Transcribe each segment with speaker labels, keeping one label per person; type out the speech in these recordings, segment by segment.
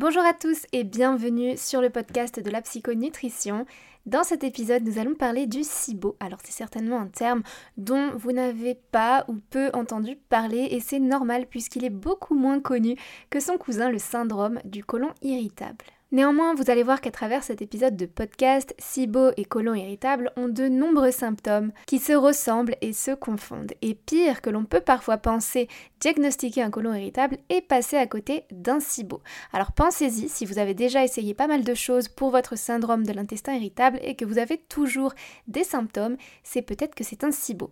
Speaker 1: Bonjour à tous et bienvenue sur le podcast de la psychonutrition. Dans cet épisode, nous allons parler du SIBO. Alors c'est certainement un terme dont vous n'avez pas ou peu entendu parler et c'est normal puisqu'il est beaucoup moins connu que son cousin le syndrome du côlon irritable. Néanmoins, vous allez voir qu'à travers cet épisode de podcast, SIBO et colon irritable ont de nombreux symptômes qui se ressemblent et se confondent. Et pire que l'on peut parfois penser diagnostiquer un colon irritable et passer à côté d'un SIBO. Alors pensez-y si vous avez déjà essayé pas mal de choses pour votre syndrome de l'intestin irritable et que vous avez toujours des symptômes, c'est peut-être que c'est un SIBO.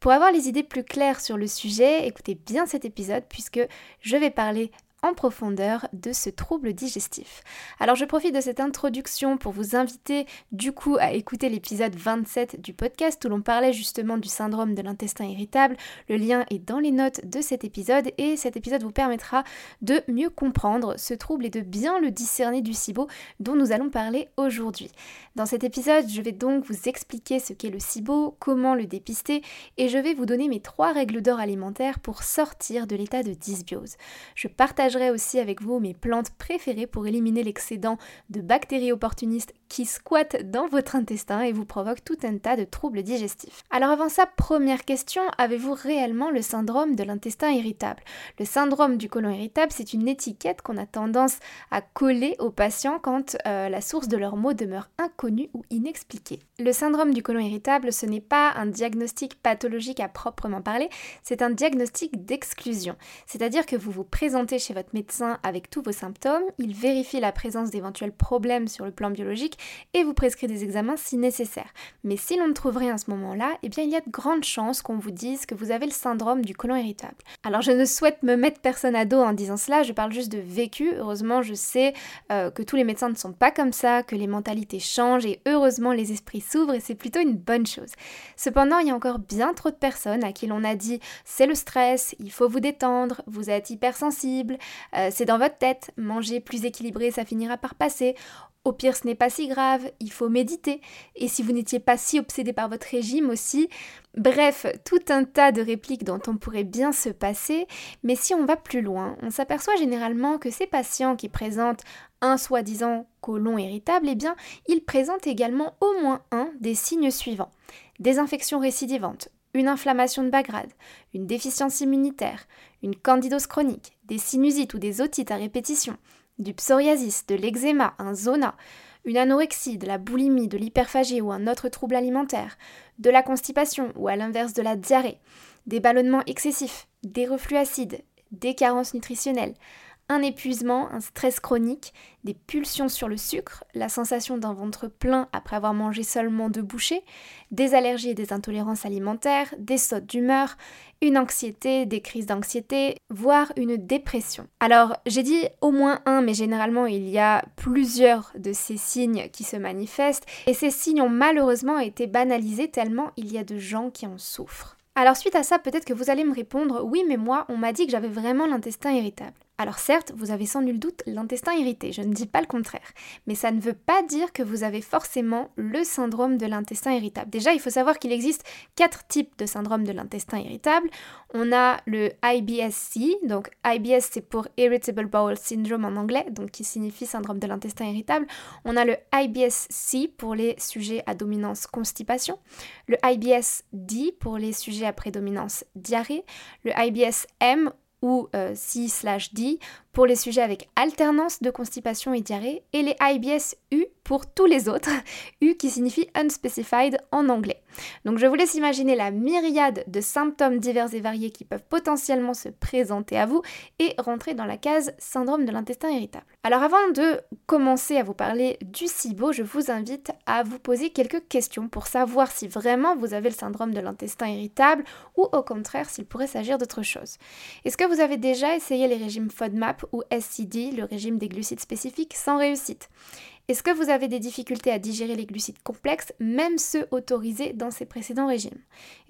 Speaker 1: Pour avoir les idées plus claires sur le sujet, écoutez bien cet épisode puisque je vais parler en profondeur de ce trouble digestif. Alors je profite de cette introduction pour vous inviter du coup à écouter l'épisode 27 du podcast où l'on parlait justement du syndrome de l'intestin irritable. Le lien est dans les notes de cet épisode et cet épisode vous permettra de mieux comprendre ce trouble et de bien le discerner du SIBO dont nous allons parler aujourd'hui. Dans cet épisode, je vais donc vous expliquer ce qu'est le SIBO, comment le dépister et je vais vous donner mes trois règles d'or alimentaires pour sortir de l'état de dysbiose. Je partage aussi avec vous mes plantes préférées pour éliminer l'excédent de bactéries opportunistes qui squattent dans votre intestin et vous provoquent tout un tas de troubles digestifs. Alors avant ça, première question, avez-vous réellement le syndrome de l'intestin irritable? Le syndrome du côlon irritable, c'est une étiquette qu'on a tendance à coller aux patients quand euh, la source de leurs maux demeure inconnue ou inexpliquée. Le syndrome du côlon irritable, ce n'est pas un diagnostic pathologique à proprement parler, c'est un diagnostic d'exclusion. C'est-à-dire que vous vous présentez chez votre médecin avec tous vos symptômes, il vérifie la présence d'éventuels problèmes sur le plan biologique et vous prescrit des examens si nécessaire. Mais si l'on ne trouve rien à ce moment-là, eh bien il y a de grandes chances qu'on vous dise que vous avez le syndrome du côlon irritable. Alors je ne souhaite me mettre personne à dos en disant cela, je parle juste de vécu. Heureusement, je sais euh, que tous les médecins ne sont pas comme ça, que les mentalités changent et heureusement les esprits s'ouvrent et c'est plutôt une bonne chose. Cependant, il y a encore bien trop de personnes à qui l'on a dit c'est le stress, il faut vous détendre, vous êtes hypersensible, euh, c'est dans votre tête, manger plus équilibré, ça finira par passer. Au pire, ce n'est pas si grave, il faut méditer. Et si vous n'étiez pas si obsédé par votre régime aussi, bref, tout un tas de répliques dont on pourrait bien se passer. Mais si on va plus loin, on s'aperçoit généralement que ces patients qui présentent un soi-disant côlon irritable, eh bien, ils présentent également au moins un des signes suivants. Des infections récidivantes, une inflammation de bas grade, une déficience immunitaire, une candidose chronique, des sinusites ou des otites à répétition, du psoriasis, de l'eczéma, un zona, une anorexie, de la boulimie, de l'hyperphagie ou un autre trouble alimentaire, de la constipation ou à l'inverse de la diarrhée, des ballonnements excessifs, des reflux acides, des carences nutritionnelles, un épuisement, un stress chronique, des pulsions sur le sucre, la sensation d'un ventre plein après avoir mangé seulement deux bouchées, des allergies et des intolérances alimentaires, des sautes d'humeur, une anxiété, des crises d'anxiété, voire une dépression. Alors j'ai dit au moins un, mais généralement il y a plusieurs de ces signes qui se manifestent, et ces signes ont malheureusement été banalisés tellement il y a de gens qui en souffrent. Alors suite à ça, peut-être que vous allez me répondre, oui mais moi on m'a dit que j'avais vraiment l'intestin irritable. Alors certes, vous avez sans nul doute l'intestin irrité, je ne dis pas le contraire, mais ça ne veut pas dire que vous avez forcément le syndrome de l'intestin irritable. Déjà, il faut savoir qu'il existe quatre types de syndrome de l'intestin irritable. On a le IBS-C, donc IBS c'est pour Irritable Bowel Syndrome en anglais, donc qui signifie syndrome de l'intestin irritable. On a le IBS-C pour les sujets à dominance constipation, le IBS-D pour les sujets à prédominance diarrhée, le IBS-M ou euh, C/D pour les sujets avec alternance de constipation et diarrhée, et les IBS-U pour tous les autres, U qui signifie unspecified en anglais. Donc je vous laisse imaginer la myriade de symptômes divers et variés qui peuvent potentiellement se présenter à vous et rentrer dans la case syndrome de l'intestin irritable. Alors avant de commencer à vous parler du SIBO, je vous invite à vous poser quelques questions pour savoir si vraiment vous avez le syndrome de l'intestin irritable ou au contraire s'il pourrait s'agir d'autre chose. Est-ce que vous avez déjà essayé les régimes FODMAP ou SCD, le régime des glucides spécifiques, sans réussite est-ce que vous avez des difficultés à digérer les glucides complexes, même ceux autorisés dans ces précédents régimes?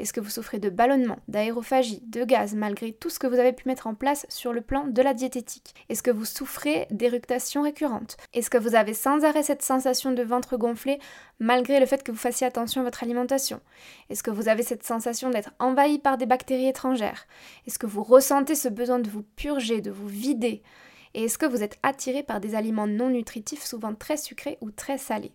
Speaker 1: Est-ce que vous souffrez de ballonnement, d'aérophagie, de gaz, malgré tout ce que vous avez pu mettre en place sur le plan de la diététique? Est-ce que vous souffrez d'éructations récurrentes? Est-ce que vous avez sans arrêt cette sensation de ventre gonflé, malgré le fait que vous fassiez attention à votre alimentation? Est-ce que vous avez cette sensation d'être envahi par des bactéries étrangères? Est-ce que vous ressentez ce besoin de vous purger, de vous vider? Et est-ce que vous êtes attiré par des aliments non nutritifs, souvent très sucrés ou très salés?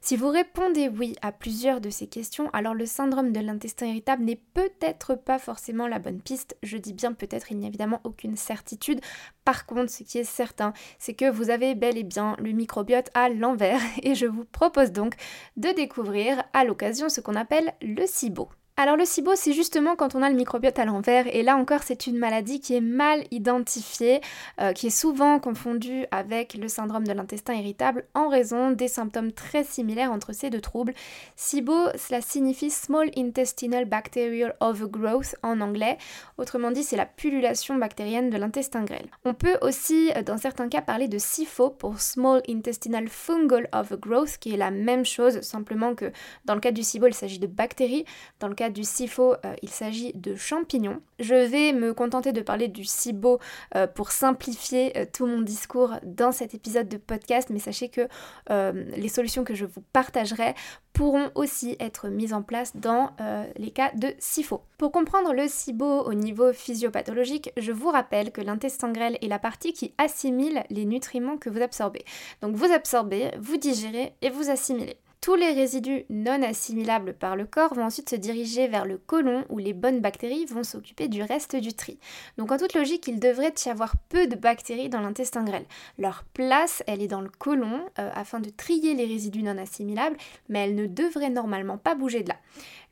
Speaker 1: Si vous répondez oui à plusieurs de ces questions, alors le syndrome de l'intestin irritable n'est peut-être pas forcément la bonne piste. Je dis bien peut-être, il n'y a évidemment aucune certitude. Par contre, ce qui est certain, c'est que vous avez bel et bien le microbiote à l'envers et je vous propose donc de découvrir à l'occasion ce qu'on appelle le SIBO. Alors le SIBO, c'est justement quand on a le microbiote à l'envers, et là encore, c'est une maladie qui est mal identifiée, euh, qui est souvent confondue avec le syndrome de l'intestin irritable en raison des symptômes très similaires entre ces deux troubles. SIBO, cela signifie Small Intestinal Bacterial Overgrowth en anglais, autrement dit, c'est la pullulation bactérienne de l'intestin grêle. On peut aussi, euh, dans certains cas, parler de SIFO pour Small Intestinal Fungal Overgrowth, qui est la même chose, simplement que dans le cas du SIBO, il s'agit de bactéries, du SIFO, euh, il s'agit de champignons. Je vais me contenter de parler du SIBO euh, pour simplifier euh, tout mon discours dans cet épisode de podcast, mais sachez que les solutions que je vous partagerai pourront aussi être mises en place dans les cas de SIFO. Pour comprendre le SIBO au niveau physiopathologique, je vous rappelle que l'intestin grêle est la partie qui assimile les nutriments que vous absorbez. Donc vous absorbez, vous digérez et vous assimilez. Tous les résidus non assimilables par le corps vont ensuite se diriger vers le côlon où les bonnes bactéries vont s'occuper du reste du tri. Donc en toute logique, il devrait y avoir peu de bactéries dans l'intestin grêle. Leur place, elle est dans le côlon euh, afin de trier les résidus non assimilables, mais elles ne devraient normalement pas bouger de là.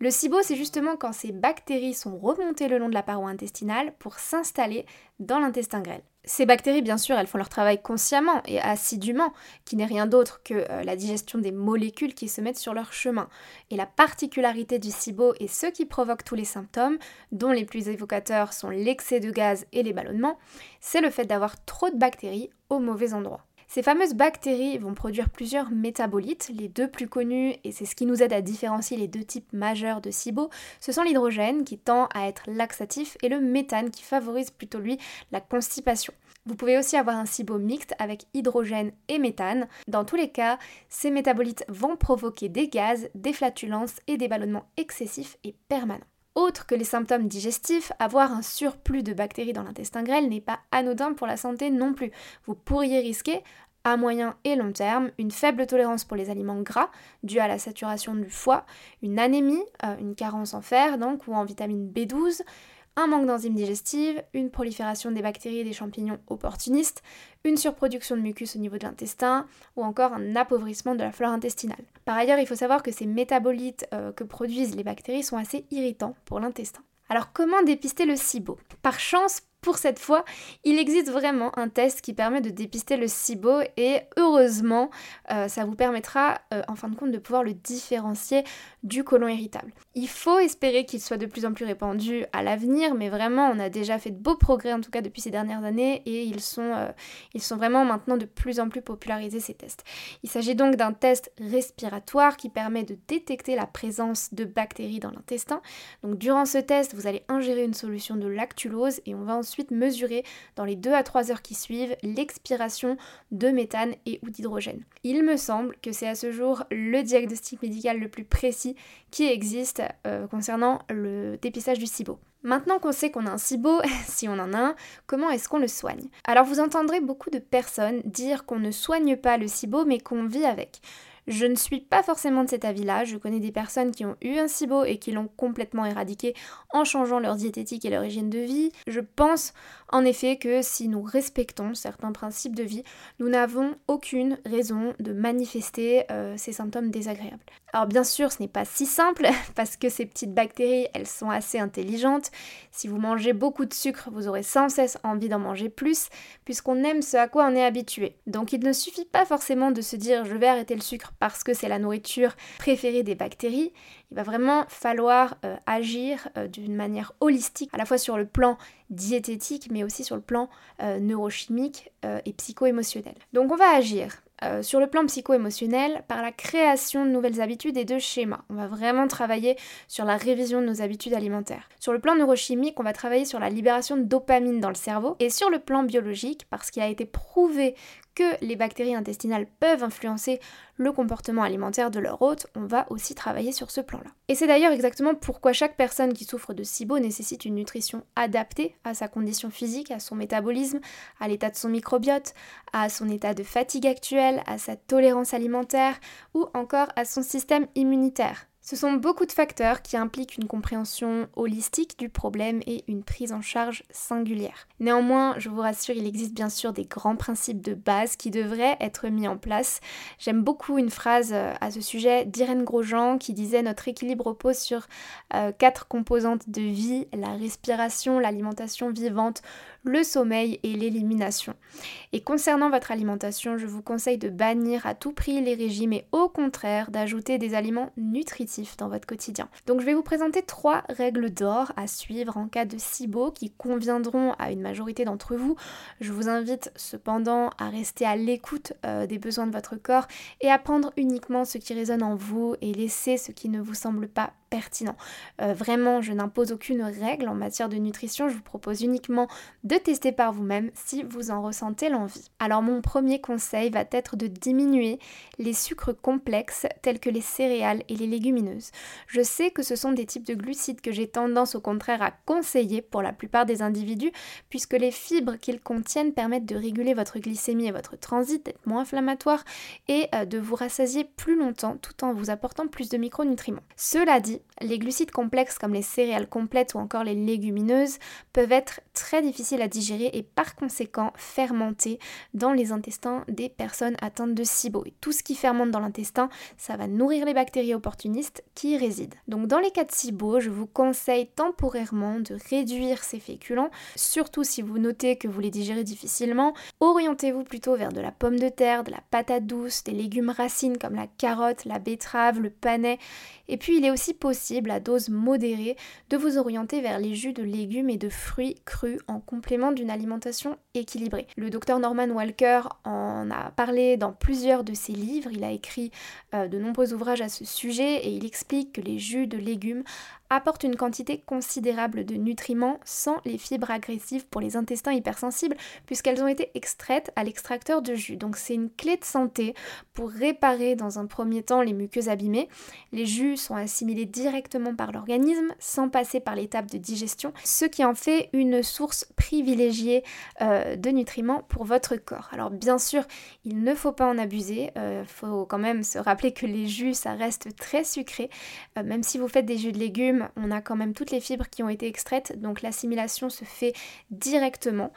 Speaker 1: Le SIBO, c'est justement quand ces bactéries sont remontées le long de la paroi intestinale pour s'installer dans l'intestin grêle. Ces bactéries, bien sûr, elles font leur travail consciemment et assidûment, qui n'est rien d'autre que euh, la digestion des molécules qui se mettent sur leur chemin. Et la particularité du SIBO et ce qui provoque tous les symptômes, dont les plus évocateurs sont l'excès de gaz et les ballonnements, c'est le fait d'avoir trop de bactéries au mauvais endroit. Ces fameuses bactéries vont produire plusieurs métabolites, les deux plus connus, et c'est ce qui nous aide à différencier les deux types majeurs de SIBO, ce sont l'hydrogène qui tend à être laxatif et le méthane qui favorise plutôt lui la constipation. Vous pouvez aussi avoir un SIBO mixte avec hydrogène et méthane. Dans tous les cas, ces métabolites vont provoquer des gaz, des flatulences et des ballonnements excessifs et permanents. Autre que les symptômes digestifs, avoir un surplus de bactéries dans l'intestin grêle n'est pas anodin pour la santé non plus. Vous pourriez risquer à moyen et long terme, une faible tolérance pour les aliments gras due à la saturation du foie, une anémie, euh, une carence en fer donc ou en vitamine B12, un manque d'enzymes digestives, une prolifération des bactéries et des champignons opportunistes, une surproduction de mucus au niveau de l'intestin ou encore un appauvrissement de la flore intestinale. Par ailleurs, il faut savoir que ces métabolites euh, que produisent les bactéries sont assez irritants pour l'intestin. Alors comment dépister le SIBO? Par chance, pour cette fois, il existe vraiment un test qui permet de dépister le SIBO et heureusement, euh, ça vous permettra euh, en fin de compte de pouvoir le différencier du côlon irritable. Il faut espérer qu'il soit de plus en plus répandu à l'avenir, mais vraiment, on a déjà fait de beaux progrès en tout cas depuis ces dernières années et ils sont, euh, ils sont vraiment maintenant de plus en plus popularisés ces tests. Il s'agit donc d'un test respiratoire qui permet de détecter la présence de bactéries dans l'intestin. Donc durant ce test, vous allez ingérer une solution de lactulose et on va ensuite mesurer dans les 2 à 3 heures qui suivent l'expiration de méthane et ou d'hydrogène. Il me semble que c'est à ce jour le diagnostic médical le plus précis qui existe euh, concernant le dépistage du SIBO. Maintenant qu'on sait qu'on a un SIBO, si on en a un, comment est-ce qu'on le soigne? Alors vous entendrez beaucoup de personnes dire qu'on ne soigne pas le SIBO mais qu'on vit avec. Je ne suis pas forcément de cet avis-là, je connais des personnes qui ont eu un SIBO et qui l'ont complètement éradiqué en changeant leur diététique et leur hygiène de vie. Je pense en effet que si nous respectons certains principes de vie, nous n'avons aucune raison de manifester euh, ces symptômes désagréables. Alors bien sûr, ce n'est pas si simple parce que ces petites bactéries, elles sont assez intelligentes. Si vous mangez beaucoup de sucre, vous aurez sans cesse envie d'en manger plus puisqu'on aime ce à quoi on est habitué. Donc il ne suffit pas forcément de se dire je vais arrêter le sucre parce que c'est la nourriture préférée des bactéries. Il va vraiment falloir euh, agir euh, d'une manière holistique, à la fois sur le plan diététique, mais aussi sur le plan euh, neurochimique et psycho-émotionnel. Donc on va agir sur le plan psycho-émotionnel par la création de nouvelles habitudes et de schémas. On va vraiment travailler sur la révision de nos habitudes alimentaires. Sur le plan neurochimique, on va travailler sur la libération de dopamine dans le cerveau. Et sur le plan biologique, parce qu'il a été prouvé que les bactéries intestinales peuvent influencer le comportement alimentaire de leur hôte, on va aussi travailler sur ce plan-là. Et c'est d'ailleurs exactement pourquoi chaque personne qui souffre de SIBO nécessite une nutrition adaptée à sa condition physique, à son métabolisme, à l'état de son microbiote, à son état de fatigue actuel, à sa tolérance alimentaire ou encore à son système immunitaire. Ce sont beaucoup de facteurs qui impliquent une compréhension holistique du problème et une prise en charge singulière. Néanmoins, je vous rassure, il existe bien sûr des grands principes de base qui devraient être mis en place. J'aime beaucoup une phrase euh, à ce sujet d'Irène Grosjean qui disait Notre équilibre repose sur euh, quatre composantes de vie, la respiration, l'alimentation vivante, le sommeil et l'élimination. Et concernant votre alimentation, je vous conseille de bannir à tout prix les régimes et au contraire d'ajouter des aliments nutritifs dans votre quotidien. Donc je vais vous présenter trois règles d'or à suivre en cas de SIBO qui conviendront à une majorité d'entre vous. Je vous invite cependant à rester à l'écoute euh, des besoins de votre corps et à prendre uniquement ce qui résonne en vous et laisser ce qui ne vous semble pas pertinent. Euh, vraiment, je n'impose aucune règle en matière de nutrition, je vous propose uniquement de tester par vous-même si vous en ressentez l'envie. Alors mon premier conseil va être de diminuer les sucres complexes tels que les céréales et les légumineuses. Je sais que ce sont des types de glucides que j'ai tendance au contraire à conseiller pour la plupart des individus puisque les fibres qu'ils contiennent permettent de réguler votre glycémie et votre transit, d'être moins inflammatoire et euh, de vous rassasier plus longtemps tout en vous apportant plus de micronutriments. Cela dit, les glucides complexes comme les céréales complètes ou encore les légumineuses peuvent être très difficiles à digérer et par conséquent fermenter dans les intestins des personnes atteintes de SIBO. Et tout ce qui fermente dans l'intestin, ça va nourrir les bactéries opportunistes qui y résident. Donc dans les cas de SIBO, je vous conseille temporairement de réduire ces féculents, surtout si vous notez que vous les digérez difficilement. Orientez-vous plutôt vers de la pomme de terre, de la patate douce, des légumes racines comme la carotte, la betterave, le panais. Et puis il est aussi possible à dose modérée de vous orienter vers les jus de légumes et de fruits crus en complément d'une alimentation équilibrée. Le docteur Norman Walker en a parlé dans plusieurs de ses livres, il a écrit euh, de nombreux ouvrages à ce sujet et il explique que les jus de légumes apportent une quantité considérable de nutriments sans les fibres agressives pour les intestins hypersensibles puisqu'elles ont été extraites à l'extracteur de jus. Donc c'est une clé de santé pour réparer dans un premier temps les muqueuses abîmées. Les jus sont assimilés directement par l'organisme sans passer par l'étape de digestion, ce qui en fait une source privilégiée euh, de nutriments pour votre corps. Alors bien sûr, il ne faut pas en abuser, il euh, faut quand même se rappeler que les jus ça reste très sucré, euh, même si vous faites des jus de légumes on a quand même toutes les fibres qui ont été extraites, donc l'assimilation se fait directement.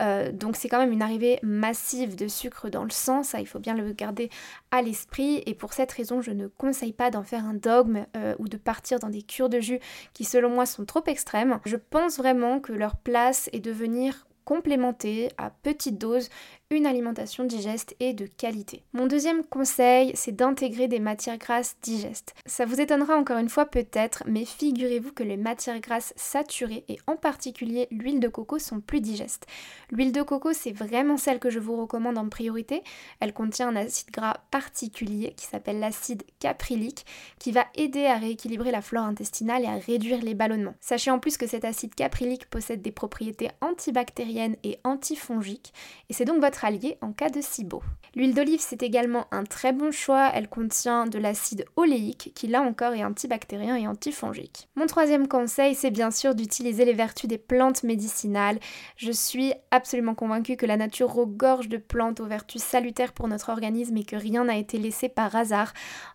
Speaker 1: Euh, donc c'est quand même une arrivée massive de sucre dans le sang, ça il faut bien le garder à l'esprit. Et pour cette raison, je ne conseille pas d'en faire un dogme euh, ou de partir dans des cures de jus qui selon moi sont trop extrêmes. Je pense vraiment que leur place est de venir complémenter à petite dose une alimentation digeste et de qualité. Mon deuxième conseil, c'est d'intégrer des matières grasses digestes. Ça vous étonnera encore une fois peut-être, mais figurez-vous que les matières grasses saturées et en particulier l'huile de coco sont plus digestes. L'huile de coco, c'est vraiment celle que je vous recommande en priorité. Elle contient un acide gras particulier qui s'appelle l'acide caprylique qui va aider à rééquilibrer la flore intestinale et à réduire les ballonnements. Sachez en plus que cet acide caprylique possède des propriétés antibactériennes et antifongiques et c'est donc votre en cas de SIBO. L'huile d'olive, c'est également un très bon choix. Elle contient de l'acide oléique qui, là encore, est antibactérien et antifongique. Mon troisième conseil, c'est bien sûr d'utiliser les vertus des plantes médicinales. Je suis absolument convaincue que la nature regorge de plantes aux vertus salutaires pour notre organisme et que rien n'a été laissé par hasard.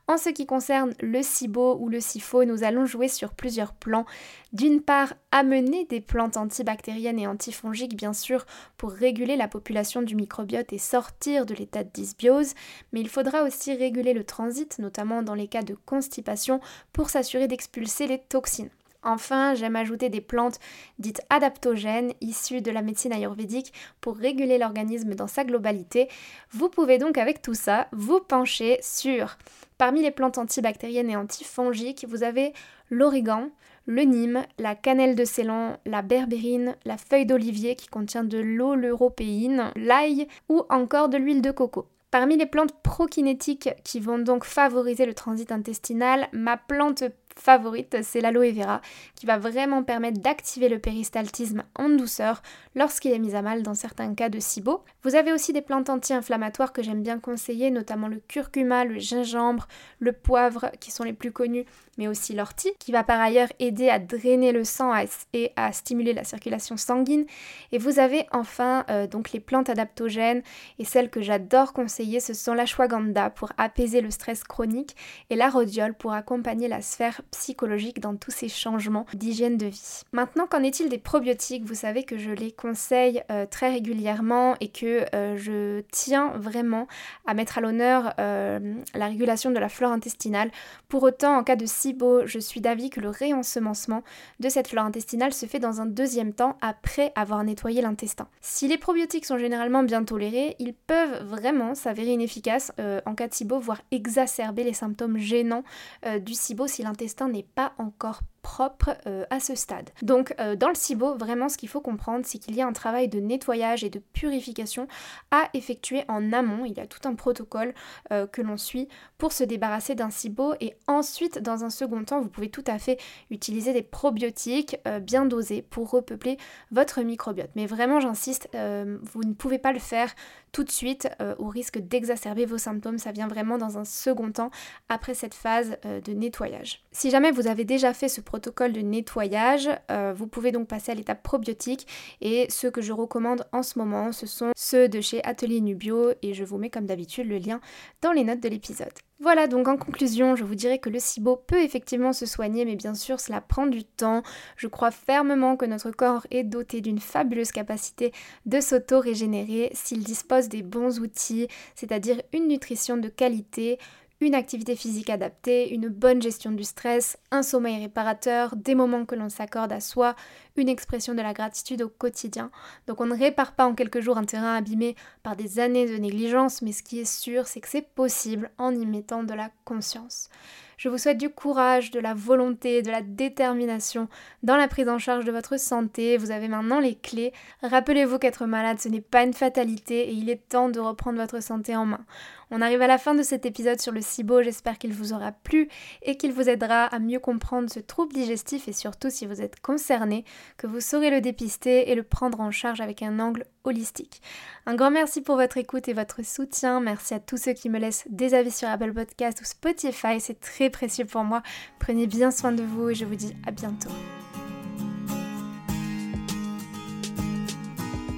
Speaker 1: En ce qui concerne le SIBO ou le SIFO, nous allons jouer sur plusieurs plans. D'une part, amener des plantes antibactériennes et antifongiques, bien sûr, pour réguler la population du microbiote et sortir de l'état de dysbiose, mais il faudra aussi réguler le transit, notamment dans les cas de constipation, pour s'assurer d'expulser les toxines. Enfin, j'aime ajouter des plantes dites adaptogènes issues de la médecine ayurvédique pour réguler l'organisme dans sa globalité. Vous pouvez donc avec tout ça vous pencher sur Parmi les plantes antibactériennes et antifongiques, vous avez l'origan, le nîmes, la cannelle de Ceylan, la berbérine, la feuille d'olivier qui contient de l'eau l'européine, l'ail ou encore de l'huile de coco. Parmi les plantes prokinétiques qui vont donc favoriser le transit intestinal, ma plante favorite, c'est l'aloe vera, qui va vraiment permettre d'activer le péristaltisme en douceur lorsqu'il est mis à mal dans certains cas de SIBO. Vous avez aussi des plantes anti-inflammatoires que j'aime bien conseiller, notamment le curcuma, le gingembre, le poivre, qui sont les plus connus, mais aussi l'ortie, qui va par ailleurs aider à drainer le sang et à stimuler la circulation sanguine. Et vous avez enfin euh, donc les plantes adaptogènes, et celles que j'adore conseiller, ce sont l'ashwagandha pour apaiser le stress chronique et la rhodiole pour accompagner la sphère psychologique dans tous ces changements d'hygiène de vie. Maintenant, qu'en est-il des probiotiques? Vous savez que je les conseille euh, très régulièrement et que euh, je tiens vraiment à mettre à l'honneur la régulation de la flore intestinale. Pour autant, en cas de Je suis d'avis que le réensemencement de cette flore intestinale se fait dans un deuxième temps après avoir nettoyé l'intestin. Si les probiotiques sont généralement bien tolérés, ils peuvent vraiment s'avérer inefficaces en cas de SIBO, voire exacerber les symptômes gênants du SIBO si l'intestin n'est pas encore propre euh, à ce stade. Donc euh, dans le SIBO, vraiment ce qu'il faut comprendre, c'est qu'il y a un travail de nettoyage et de purification à effectuer en amont. Il y a tout un protocole euh, que l'on suit pour se débarrasser d'un SIBO et ensuite dans un second temps, vous pouvez tout à fait utiliser des probiotiques bien dosés pour repeupler votre microbiote. Mais vraiment j'insiste, vous ne pouvez pas le faire tout de suite au risque d'exacerber vos symptômes. Ça vient vraiment dans un second temps après cette phase de nettoyage. Si jamais vous avez déjà fait ce protocole de nettoyage. Euh, vous pouvez donc passer à l'étape probiotique et ceux que je recommande en ce moment, ce sont ceux de chez Atelier Nubio et je vous mets comme d'habitude le lien dans les notes de l'épisode. Voilà, donc en conclusion, je vous dirais que le SIBO peut effectivement se soigner, mais bien sûr, cela prend du temps. Je crois fermement que notre corps est doté d'une fabuleuse capacité de s'auto-régénérer s'il dispose des bons outils, c'est-à-dire une nutrition de qualité, une activité physique adaptée, une bonne gestion du stress, un sommeil réparateur, des moments que l'on s'accorde à soi, une expression de la gratitude au quotidien. Donc on ne répare pas en quelques jours un terrain abîmé par des années de négligence, mais ce qui est sûr, c'est que c'est possible en y mettant de la conscience. Je vous souhaite du courage, de la volonté, de la détermination dans la prise en charge de votre santé. Vous avez maintenant les clés. Rappelez-vous qu'être malade, ce n'est pas une fatalité et il est temps de reprendre votre santé en main. On arrive à la fin de cet épisode sur le SIBO, j'espère qu'il vous aura plu et qu'il vous aidera à mieux comprendre ce trouble digestif et surtout si vous êtes concerné, que vous saurez le dépister et le prendre en charge avec un angle holistique. Un grand merci pour votre écoute et votre soutien. Merci à tous ceux qui me laissent des avis sur Apple Podcast ou Spotify, c'est très précieux pour moi. Prenez bien soin de vous et je vous dis à bientôt.